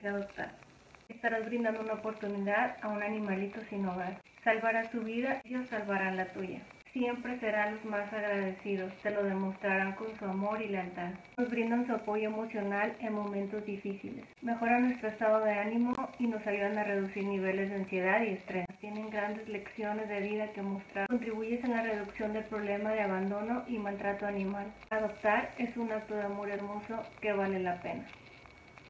que adoptar. Estarás brindando una oportunidad a un animalito sin hogar. Salvará su vida, y ellos salvarán la tuya. Siempre serán los más agradecidos, te lo demostrarán con su amor y lealtad. Nos brindan su apoyo emocional en momentos difíciles. Mejoran nuestro estado de ánimo y nos ayudan a reducir niveles de ansiedad y estrés. Tienen grandes lecciones de vida que mostrar. Contribuyes en la reducción del problema de abandono y maltrato animal. Adoptar es un acto de amor hermoso que vale la pena.